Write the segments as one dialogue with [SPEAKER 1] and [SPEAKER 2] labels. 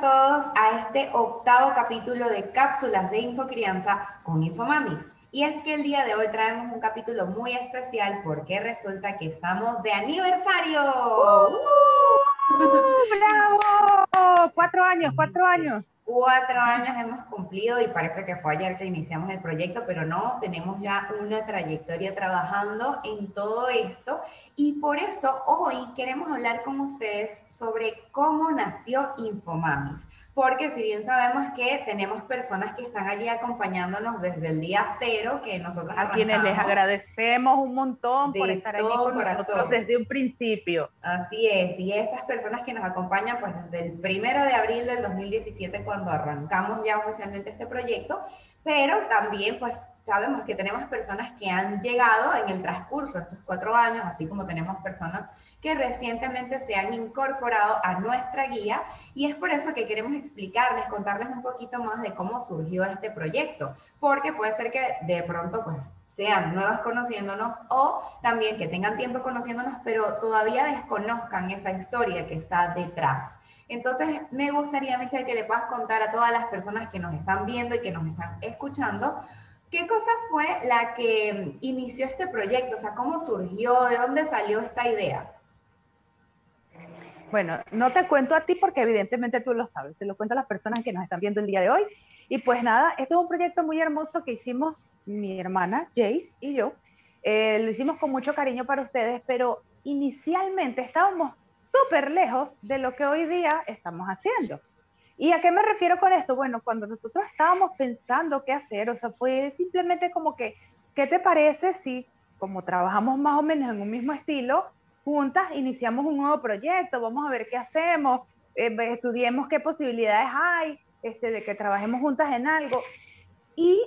[SPEAKER 1] a todos a este octavo capítulo de Cápsulas de Infocrianza con Infomamis. Y es que el día de hoy traemos un capítulo muy especial porque resulta que estamos de aniversario.
[SPEAKER 2] ¡Uh! ¡Bravo! Cuatro años, cuatro años
[SPEAKER 1] cuatro años hemos cumplido y parece que fue ayer que iniciamos el proyecto, pero no, tenemos ya una trayectoria trabajando en todo esto. Y por eso hoy queremos hablar con ustedes sobre cómo nació Infomamis porque si bien sabemos que tenemos personas que están allí acompañándonos desde el día cero, que nosotros
[SPEAKER 2] A quienes les agradecemos un montón por estar allí con nosotros desde un principio.
[SPEAKER 1] Así es, y esas personas que nos acompañan pues desde el primero de abril del 2017 cuando arrancamos ya oficialmente este proyecto, pero también pues sabemos que tenemos personas que han llegado en el transcurso de estos cuatro años, así como tenemos personas que recientemente se han incorporado a nuestra guía y es por eso que queremos explicarles, contarles un poquito más de cómo surgió este proyecto, porque puede ser que de pronto pues sean nuevas conociéndonos o también que tengan tiempo conociéndonos, pero todavía desconozcan esa historia que está detrás. Entonces, me gustaría, Michelle, que le puedas contar a todas las personas que nos están viendo y que nos están escuchando, ¿Qué cosa fue la que inició este proyecto? O sea, ¿cómo surgió? ¿De dónde salió esta idea?
[SPEAKER 2] Bueno, no te cuento a ti porque evidentemente tú lo sabes, se lo cuento a las personas que nos están viendo el día de hoy. Y pues nada, este es un proyecto muy hermoso que hicimos mi hermana Jace y yo. Eh, lo hicimos con mucho cariño para ustedes, pero inicialmente estábamos súper lejos de lo que hoy día estamos haciendo. ¿Y a qué me refiero con esto? Bueno, cuando nosotros estábamos pensando qué hacer, o sea, fue simplemente como que, ¿qué te parece si, como trabajamos más o menos en un mismo estilo, juntas iniciamos un nuevo proyecto, vamos a ver qué hacemos, eh, estudiemos qué posibilidades hay, este, de que trabajemos juntas en algo. Y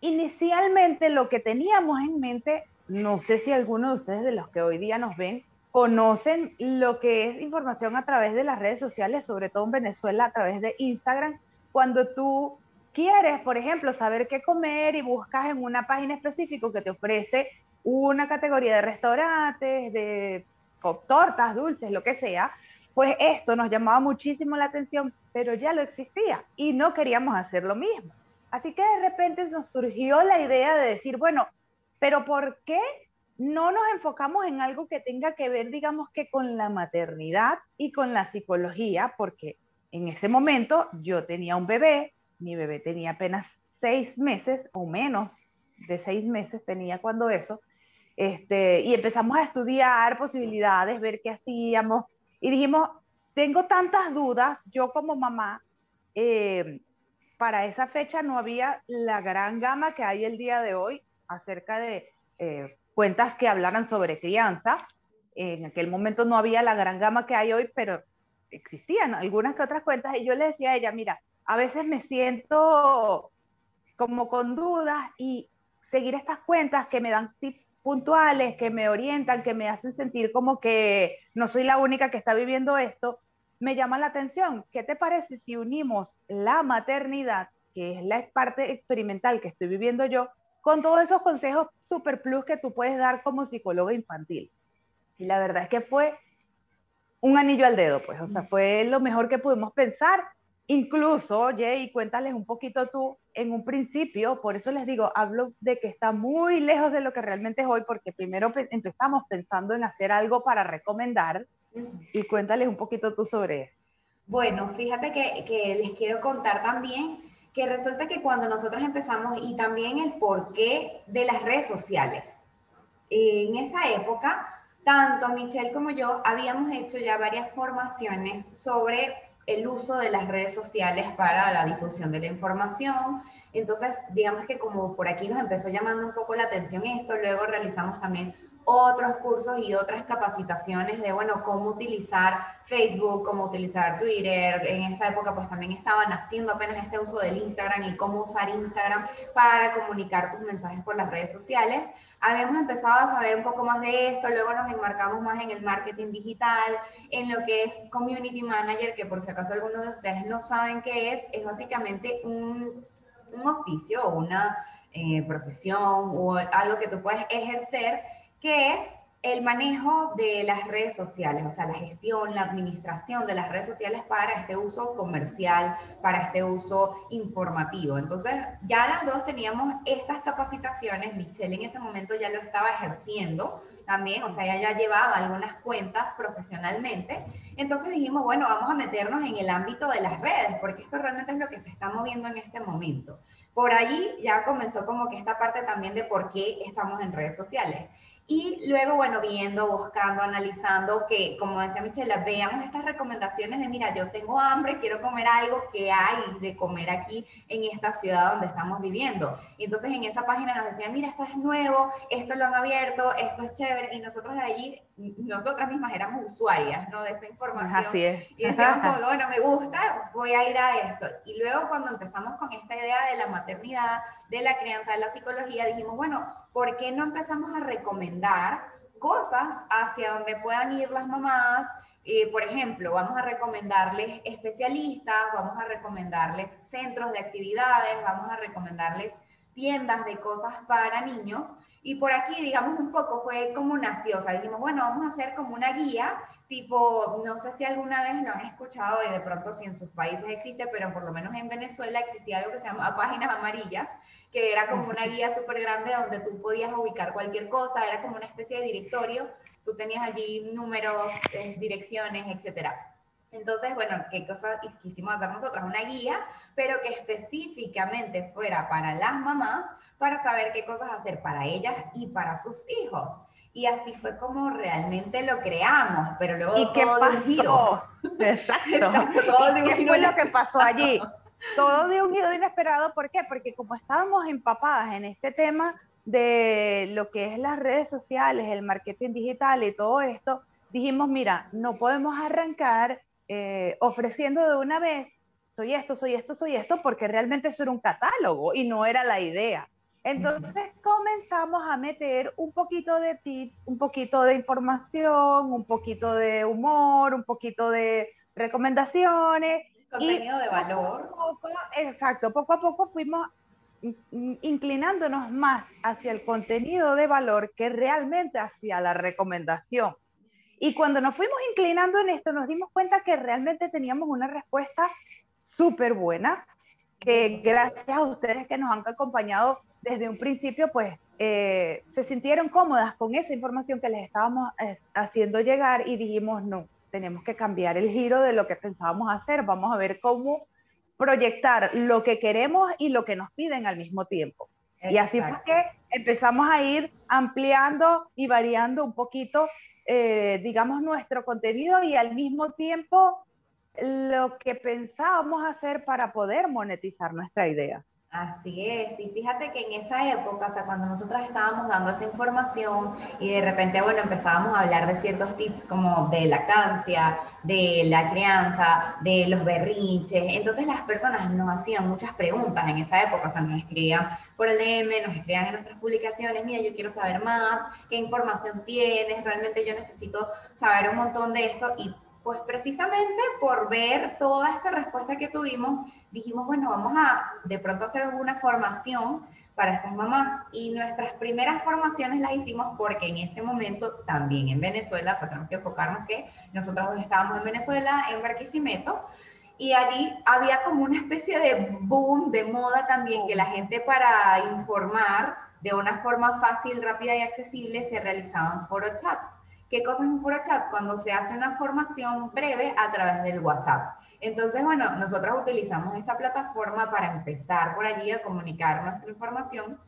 [SPEAKER 2] inicialmente lo que teníamos en mente, no sé si alguno de ustedes de los que hoy día nos ven, conocen lo que es información a través de las redes sociales, sobre todo en Venezuela a través de Instagram, cuando tú quieres, por ejemplo, saber qué comer y buscas en una página específica que te ofrece una categoría de restaurantes, de tortas, dulces, lo que sea, pues esto nos llamaba muchísimo la atención, pero ya lo existía y no queríamos hacer lo mismo. Así que de repente nos surgió la idea de decir, bueno, pero ¿por qué no nos enfocamos en algo que tenga que ver, digamos que con la maternidad y con la psicología, porque en ese momento yo tenía un bebé, mi bebé tenía apenas seis meses o menos de seis meses tenía cuando eso, este, y empezamos a estudiar posibilidades, ver qué hacíamos, y dijimos, tengo tantas dudas, yo como mamá, eh, para esa fecha no había la gran gama que hay el día de hoy acerca de eh, cuentas que hablaran sobre crianza. En aquel momento no había la gran gama que hay hoy, pero existían algunas que otras cuentas y yo le decía a ella, mira, a veces me siento como con dudas y seguir estas cuentas que me dan tips puntuales, que me orientan, que me hacen sentir como que no soy la única que está viviendo esto, me llama la atención. ¿Qué te parece si unimos la maternidad, que es la parte experimental que estoy viviendo yo, con todos esos consejos super plus que tú puedes dar como psicóloga infantil. Y la verdad es que fue un anillo al dedo, pues, o sea, fue lo mejor que pudimos pensar. Incluso, Jay, cuéntales un poquito tú, en un principio, por eso les digo, hablo de que está muy lejos de lo que realmente es hoy, porque primero empezamos pensando en hacer algo para recomendar, y cuéntales un poquito tú sobre eso.
[SPEAKER 1] Bueno, fíjate que, que les quiero contar también que resulta que cuando nosotros empezamos y también el porqué de las redes sociales, en esa época, tanto Michelle como yo habíamos hecho ya varias formaciones sobre el uso de las redes sociales para la difusión de la información. Entonces, digamos que como por aquí nos empezó llamando un poco la atención esto, luego realizamos también otros cursos y otras capacitaciones de, bueno, cómo utilizar Facebook, cómo utilizar Twitter. En esa época pues también estaban haciendo apenas este uso del Instagram y cómo usar Instagram para comunicar tus mensajes por las redes sociales. Habíamos empezado a saber un poco más de esto, luego nos enmarcamos más en el marketing digital, en lo que es Community Manager, que por si acaso algunos de ustedes no saben qué es, es básicamente un, un oficio o una eh, profesión o algo que tú puedes ejercer que es el manejo de las redes sociales, o sea, la gestión, la administración de las redes sociales para este uso comercial, para este uso informativo. Entonces, ya las dos teníamos estas capacitaciones, Michelle en ese momento ya lo estaba ejerciendo también, o sea, ella ya llevaba algunas cuentas profesionalmente. Entonces dijimos, bueno, vamos a meternos en el ámbito de las redes, porque esto realmente es lo que se está moviendo en este momento. Por allí ya comenzó como que esta parte también de por qué estamos en redes sociales. Y luego, bueno, viendo, buscando, analizando, que como decía Michelle, veamos estas recomendaciones de, mira, yo tengo hambre, quiero comer algo que hay de comer aquí en esta ciudad donde estamos viviendo. Y entonces en esa página nos decían, mira, esto es nuevo, esto lo han abierto, esto es chévere. Y nosotros de allí, nosotras mismas éramos usuarias, ¿no? De esa información.
[SPEAKER 2] Así es.
[SPEAKER 1] Y decíamos, bueno, me gusta, voy a ir a esto. Y luego cuando empezamos con esta idea de la maternidad, de la crianza, de la psicología, dijimos, bueno, ¿por qué no empezamos a recomendar cosas hacia donde puedan ir las mamás? Eh, por ejemplo, vamos a recomendarles especialistas, vamos a recomendarles centros de actividades, vamos a recomendarles tiendas de cosas para niños. Y por aquí, digamos, un poco fue como nació, o sea, dijimos, bueno, vamos a hacer como una guía, tipo, no sé si alguna vez lo han escuchado y de pronto si en sus países existe, pero por lo menos en Venezuela existía algo que se llama páginas amarillas, que era como una guía súper grande donde tú podías ubicar cualquier cosa, era como una especie de directorio, tú tenías allí números, eh, direcciones, etcétera. Entonces, bueno, ¿qué cosa quisimos hacer nosotros? Una guía, pero que específicamente fuera para las mamás, para saber qué cosas hacer para ellas y para sus hijos. Y así fue como realmente lo creamos, pero luego
[SPEAKER 2] ¿Y qué pasó? Exacto. Exacto todo ¿Y ¿Qué fue lo que pasó allí? todo de un giro inesperado, ¿por qué? Porque como estábamos empapadas en este tema de lo que es las redes sociales, el marketing digital y todo esto, dijimos, mira, no podemos arrancar eh, ofreciendo de una vez, soy esto, soy esto, soy esto, porque realmente eso era un catálogo y no era la idea. Entonces comenzamos a meter un poquito de tips, un poquito de información, un poquito de humor, un poquito de recomendaciones
[SPEAKER 1] Contenido de valor.
[SPEAKER 2] exacto, poco a poco fuimos inclinándonos más hacia el contenido de valor que realmente hacia la recomendación. Y cuando nos fuimos inclinando en esto, nos dimos cuenta que realmente teníamos una respuesta súper buena, que gracias a ustedes que nos han acompañado desde un principio, pues eh, se sintieron cómodas con esa información que les estábamos eh, haciendo llegar y dijimos, no, tenemos que cambiar el giro de lo que pensábamos hacer. Vamos a ver cómo proyectar lo que queremos y lo que nos piden al mismo tiempo. Y así fue que empezamos a ir ampliando y variando un poquito, eh, digamos, nuestro contenido y al mismo tiempo lo que pensábamos hacer para poder monetizar nuestra idea.
[SPEAKER 1] Así es, y fíjate que en esa época, o sea, cuando nosotras estábamos dando esa información y de repente, bueno, empezábamos a hablar de ciertos tips como de lactancia, de la crianza, de los berrinches, entonces las personas nos hacían muchas preguntas en esa época, o sea, nos escribían por el DM, nos escribían en nuestras publicaciones, mira, yo quiero saber más, qué información tienes, realmente yo necesito saber un montón de esto y pues precisamente por ver toda esta respuesta que tuvimos, dijimos, bueno, vamos a de pronto hacer alguna formación para estas mamás. Y nuestras primeras formaciones las hicimos porque en ese momento también en Venezuela, o sea, tenemos que enfocarnos que nosotros estábamos en Venezuela, en Barquisimeto, y allí había como una especie de boom, de moda también, que la gente para informar de una forma fácil, rápida y accesible se realizaban foro chats. ¿Qué cosa es un foro chat? Cuando se hace una formación breve a través del WhatsApp. Entonces, bueno, nosotros utilizamos esta plataforma para empezar por allí a comunicar nuestra información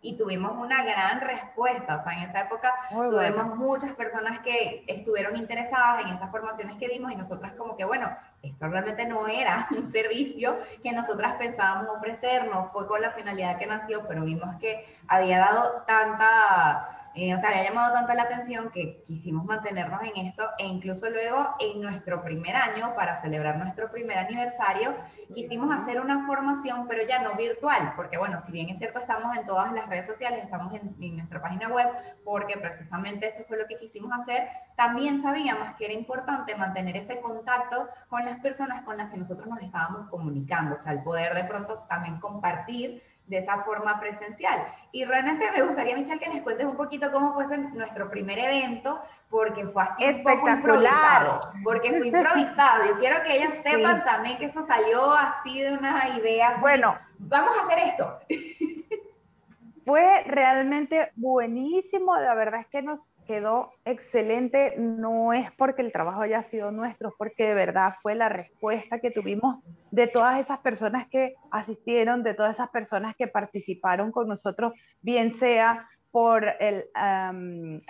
[SPEAKER 1] y tuvimos una gran respuesta. O sea, en esa época tuvimos muchas personas que estuvieron interesadas en estas formaciones que dimos y nosotras como que, bueno, esto realmente no era un servicio que nosotras pensábamos ofrecer, no fue con la finalidad que nació, pero vimos que había dado tanta eh, o sea, había llamado tanto la atención que quisimos mantenernos en esto e incluso luego en nuestro primer año, para celebrar nuestro primer aniversario, quisimos hacer una formación, pero ya no virtual, porque bueno, si bien es cierto, estamos en todas las redes sociales, estamos en, en nuestra página web, porque precisamente esto fue lo que quisimos hacer, también sabíamos que era importante mantener ese contacto con las personas con las que nosotros nos estábamos comunicando, o sea, el poder de pronto también compartir de esa forma presencial. Y realmente me gustaría, Michelle, que les cuentes un poquito cómo fue nuestro primer evento, porque fue así un poco improvisado, porque fue improvisado. Yo quiero que ellas sepan también que eso salió así de una idea.
[SPEAKER 2] Bueno,
[SPEAKER 1] vamos a hacer esto.
[SPEAKER 2] Fue realmente buenísimo, la verdad es que nos quedó excelente, no es porque el trabajo haya sido nuestro, porque de verdad fue la respuesta que tuvimos de todas esas personas que asistieron, de todas esas personas que participaron con nosotros, bien sea por el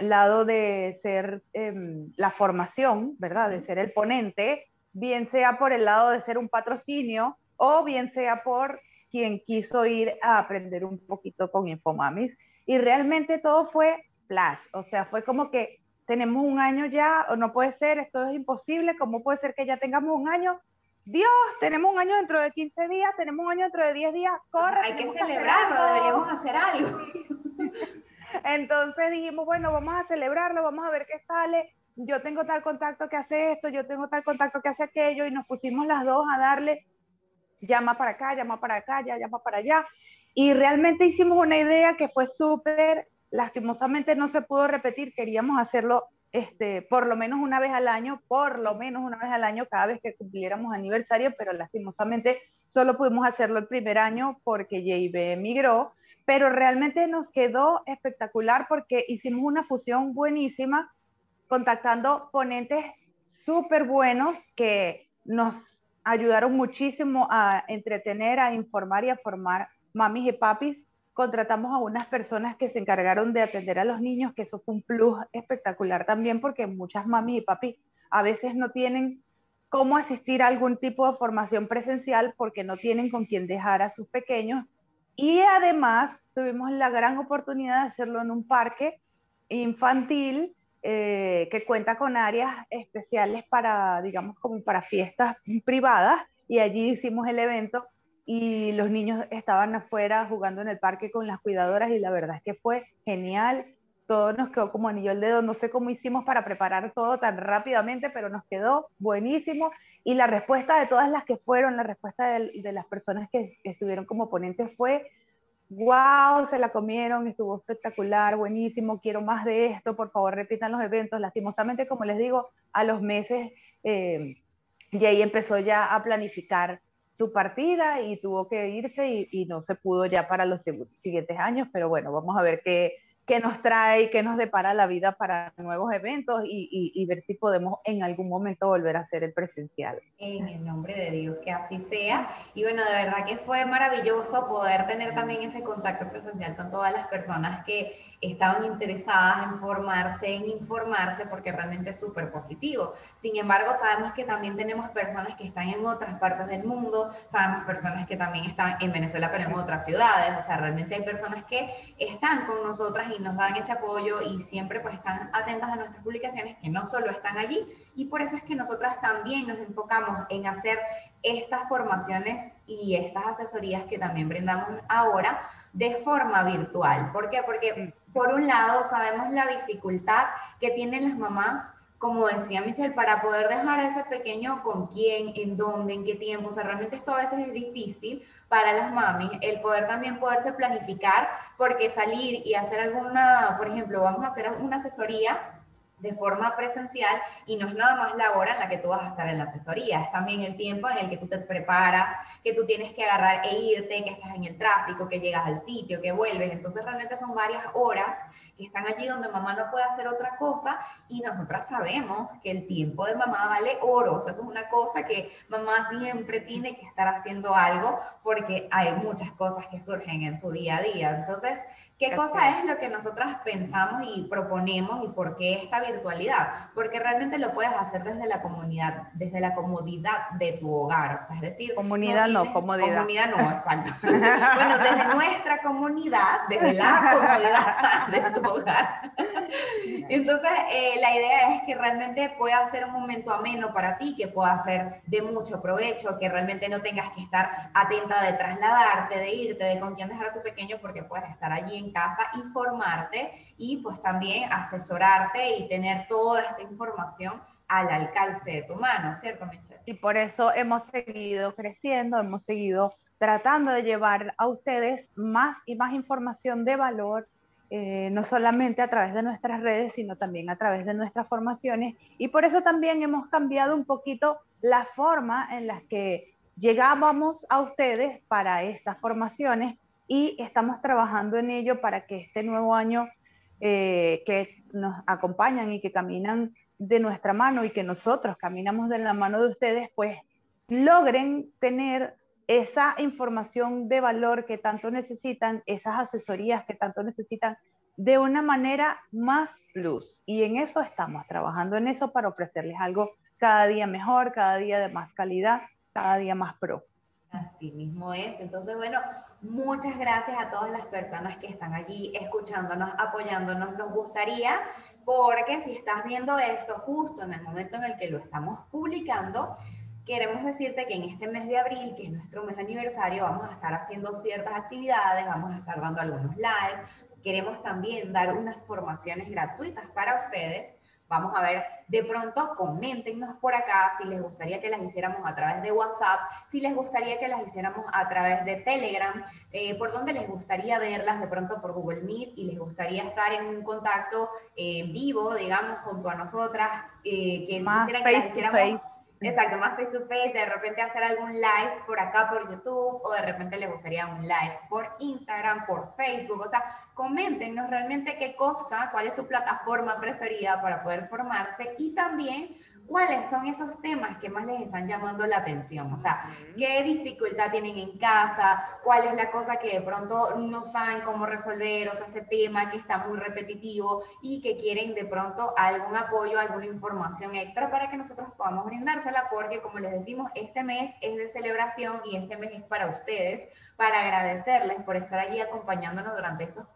[SPEAKER 2] lado de ser em, la formación, ¿verdad? De ser el ponente, bien sea por el lado de ser un patrocinio o bien sea por quien quiso ir a aprender un poquito con Infomamis. Y realmente todo fue flash, o sea, fue como que tenemos un año ya, o no puede ser, esto es imposible, ¿cómo puede ser que ya tengamos un año? Dios, tenemos un año dentro de 15 días, tenemos un año dentro de 10 días, corre.
[SPEAKER 1] Hay que celebrarlo, deberíamos hacer algo.
[SPEAKER 2] Entonces dijimos, bueno, vamos a celebrarlo, vamos a ver qué sale. Yo tengo tal contacto que hace esto, yo tengo tal contacto que hace aquello, y nos pusimos las dos a darle llama para acá, llama para acá, ya llama para allá. Y realmente hicimos una idea que fue súper lastimosamente no se pudo repetir, queríamos hacerlo este, por lo menos una vez al año, por lo menos una vez al año cada vez que cumpliéramos aniversario, pero lastimosamente solo pudimos hacerlo el primer año porque JB emigró, pero realmente nos quedó espectacular porque hicimos una fusión buenísima contactando ponentes súper buenos que nos ayudaron muchísimo a entretener, a informar y a formar mamis y papis contratamos a unas personas que se encargaron de atender a los niños, que eso fue un plus espectacular también porque muchas mamis y papis a veces no tienen cómo asistir a algún tipo de formación presencial porque no tienen con quién dejar a sus pequeños. Y además tuvimos la gran oportunidad de hacerlo en un parque infantil eh, que cuenta con áreas especiales para, digamos, como para fiestas privadas. Y allí hicimos el evento y los niños estaban afuera jugando en el parque con las cuidadoras y la verdad es que fue genial. Todo nos quedó como anillo al dedo. No sé cómo hicimos para preparar todo tan rápidamente, pero nos quedó buenísimo. Y la respuesta de todas las que fueron, la respuesta de, de las personas que estuvieron como ponentes fue, wow, se la comieron, estuvo espectacular, buenísimo, quiero más de esto, por favor repitan los eventos. Lastimosamente, como les digo, a los meses, eh, ahí empezó ya a planificar su partida y tuvo que irse y, y, no se pudo ya para los siguientes años, pero bueno, vamos a ver qué, qué nos trae, qué nos depara la vida para nuevos eventos y, y, ver si podemos en algún momento volver a hacer el presencial.
[SPEAKER 1] En el nombre de Dios, que así sea. Y bueno, de verdad que fue maravilloso poder tener también ese contacto presencial con todas las personas que estaban interesadas en formarse, en informarse, porque realmente es súper positivo. Sin embargo, sabemos que también tenemos personas que están en otras partes del mundo, sabemos personas que también están en Venezuela, pero en otras ciudades. O sea, realmente hay personas que están con nosotras y nos dan ese apoyo y siempre pues están atentas a nuestras publicaciones que no solo están allí y por eso es que nosotras también nos enfocamos en hacer estas formaciones y estas asesorías que también brindamos ahora de forma virtual. ¿Por qué? Porque por un lado sabemos la dificultad que tienen las mamás como decía Michelle, para poder dejar a ese pequeño con quién, en dónde, en qué tiempo, o sea, realmente esto a veces es difícil para las mamis, el poder también poderse planificar, porque salir y hacer alguna, por ejemplo, vamos a hacer una asesoría de forma presencial y no es nada más la hora en la que tú vas a estar en la asesoría, es también el tiempo en el que tú te preparas, que tú tienes que agarrar e irte, que estás en el tráfico, que llegas al sitio, que vuelves, entonces realmente son varias horas que están allí donde mamá no puede hacer otra cosa y nosotras sabemos que el tiempo de mamá vale oro, o sea, es una cosa que mamá siempre tiene que estar haciendo algo porque hay muchas cosas que surgen en su día a día, entonces ¿Qué cosa es lo que nosotras pensamos y proponemos y por qué esta virtualidad? Porque realmente lo puedes hacer desde la comunidad, desde la comodidad de tu hogar, o sea, es decir...
[SPEAKER 2] Comunidad no, comodidad.
[SPEAKER 1] Comunidad no, exacto. bueno, desde nuestra comunidad, desde la comodidad de tu hogar. Entonces, eh, la idea es que realmente pueda ser un momento ameno para ti, que pueda ser de mucho provecho, que realmente no tengas que estar atenta de trasladarte, de irte, de con quién dejar a tu pequeño, porque puedes estar allí en casa, informarte y pues también asesorarte y tener toda esta información al alcance de tu mano, ¿cierto, Michelle?
[SPEAKER 2] Y por eso hemos seguido creciendo, hemos seguido tratando de llevar a ustedes más y más información de valor, eh, no solamente a través de nuestras redes, sino también a través de nuestras formaciones. Y por eso también hemos cambiado un poquito la forma en la que llegábamos a ustedes para estas formaciones y estamos trabajando en ello para que este nuevo año eh, que nos acompañan y que caminan de nuestra mano y que nosotros caminamos de la mano de ustedes, pues logren tener esa información de valor que tanto necesitan, esas asesorías que tanto necesitan, de una manera más plus. Y en eso estamos trabajando, en eso para ofrecerles algo cada día mejor, cada día de más calidad, cada día más pro.
[SPEAKER 1] Así mismo es. Entonces, bueno, muchas gracias a todas las personas que están allí escuchándonos, apoyándonos. Nos gustaría, porque si estás viendo esto justo en el momento en el que lo estamos publicando, queremos decirte que en este mes de abril, que es nuestro mes de aniversario, vamos a estar haciendo ciertas actividades, vamos a estar dando algunos live. Queremos también dar unas formaciones gratuitas para ustedes Vamos a ver, de pronto coméntenos por acá si les gustaría que las hiciéramos a través de WhatsApp, si les gustaría que las hiciéramos a través de Telegram, eh, por dónde les gustaría verlas de pronto por Google Meet y les gustaría estar en un contacto eh, vivo, digamos, junto a nosotras,
[SPEAKER 2] eh, que Más que las hiciéramos
[SPEAKER 1] Exacto, más face to face, de repente hacer algún live por acá por YouTube o de repente les gustaría un live por Instagram, por Facebook, o sea, coméntenos realmente qué cosa, cuál es su plataforma preferida para poder formarse. Y también cuáles son esos temas que más les están llamando la atención, o sea, qué dificultad tienen en casa, cuál es la cosa que de pronto no saben cómo resolver, o sea, ese tema que está muy repetitivo y que quieren de pronto algún apoyo, alguna información extra para que nosotros podamos brindársela, porque como les decimos, este mes es de celebración y este mes es para ustedes, para agradecerles por estar allí acompañándonos durante estos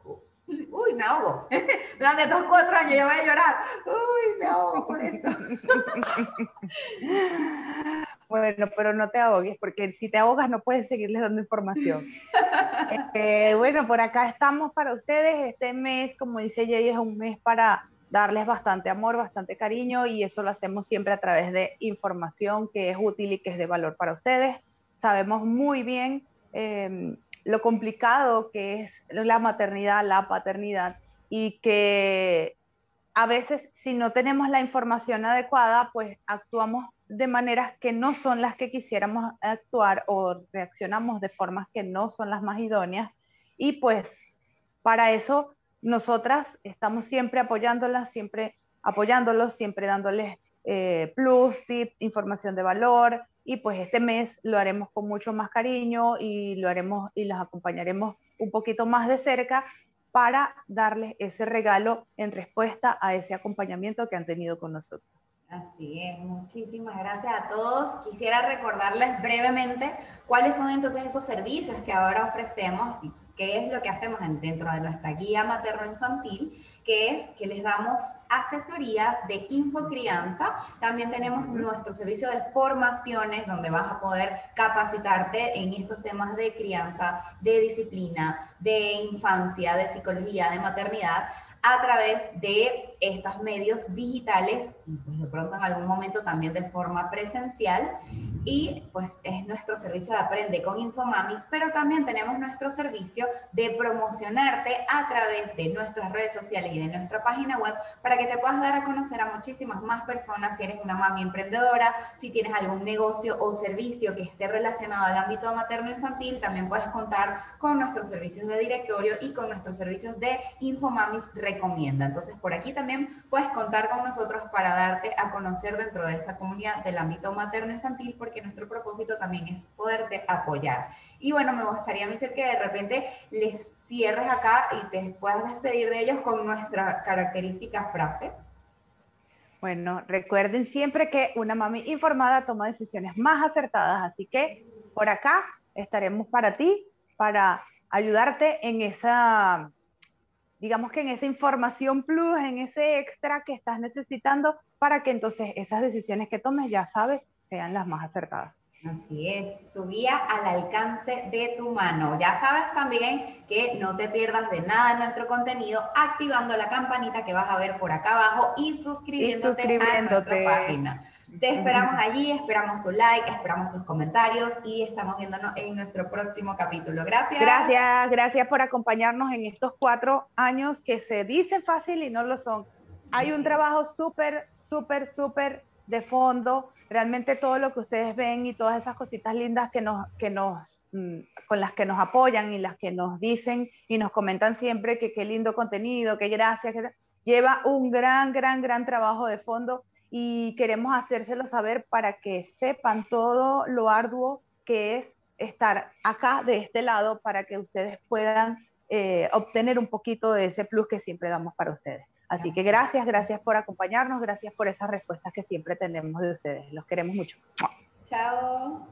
[SPEAKER 1] Uy, me ahogo. Durante estos cuatro años yo voy a llorar. Uy, me ahogo por eso.
[SPEAKER 2] Bueno, pero no te ahogues, porque si te ahogas no puedes seguirles dando información. Este, bueno, por acá estamos para ustedes. Este mes, como dice Jay, es un mes para darles bastante amor, bastante cariño, y eso lo hacemos siempre a través de información que es útil y que es de valor para ustedes. Sabemos muy bien eh, lo complicado que es la maternidad, la paternidad y que a veces si no tenemos la información adecuada, pues actuamos de maneras que no son las que quisiéramos actuar o reaccionamos de formas que no son las más idóneas. Y pues para eso nosotras estamos siempre apoyándolas, siempre apoyándolos, siempre dándoles eh, plus, tips, información de valor, y pues este mes lo haremos con mucho más cariño y lo haremos y las acompañaremos un poquito más de cerca para darles ese regalo en respuesta a ese acompañamiento que han tenido con nosotros.
[SPEAKER 1] Así es, muchísimas gracias a todos. Quisiera recordarles brevemente cuáles son entonces esos servicios que ahora ofrecemos qué es lo que hacemos dentro de nuestra guía materno-infantil, que es que les damos asesorías de infocrianza. También tenemos nuestro servicio de formaciones donde vas a poder capacitarte en estos temas de crianza, de disciplina, de infancia, de psicología, de maternidad a través de estos medios digitales, pues de pronto en algún momento también de forma presencial y pues es nuestro servicio de Aprende con Infomamis, pero también tenemos nuestro servicio de promocionarte a través de nuestras redes sociales y de nuestra página web para que te puedas dar a conocer a muchísimas más personas si eres una mami emprendedora, si tienes algún negocio o servicio que esté relacionado al ámbito materno-infantil, también puedes contar con nuestros servicios de directorio y con nuestros servicios de Infomamis Recomienda. Entonces por aquí también puedes contar con nosotros para darte a conocer dentro de esta comunidad del ámbito materno-infantil que nuestro propósito también es poderte apoyar. Y bueno, me gustaría, Michelle, que de repente les cierres acá y te puedas despedir de ellos con nuestra característica frase.
[SPEAKER 2] Bueno, recuerden siempre que una mami informada toma decisiones más acertadas, así que por acá estaremos para ti, para ayudarte en esa, digamos que en esa información plus, en ese extra que estás necesitando para que entonces esas decisiones que tomes, ya sabes, sean las más acertadas.
[SPEAKER 1] Así es, tu guía al alcance de tu mano. Ya sabes también que no te pierdas de nada de nuestro contenido activando la campanita que vas a ver por acá abajo y suscribiéndote, a nuestra página. Te esperamos allí, esperamos tu like, esperamos tus comentarios y estamos viéndonos en nuestro próximo capítulo. Gracias.
[SPEAKER 2] Gracias, gracias por acompañarnos en estos cuatro años que se dicen fácil y no lo son. Hay un trabajo súper, súper, súper de fondo realmente todo lo que ustedes ven y todas esas cositas lindas que nos, que nos, mm, con las que nos apoyan y las que nos dicen y nos comentan siempre que qué lindo contenido, qué gracias, que lleva un gran, gran, gran trabajo de fondo y queremos hacérselo saber para que sepan todo lo arduo que es estar acá de este lado para que ustedes puedan eh, obtener un poquito de ese plus que siempre damos para ustedes. Así que gracias, gracias por acompañarnos, gracias por esas respuestas que siempre tenemos de ustedes. Los queremos mucho.
[SPEAKER 1] Chao.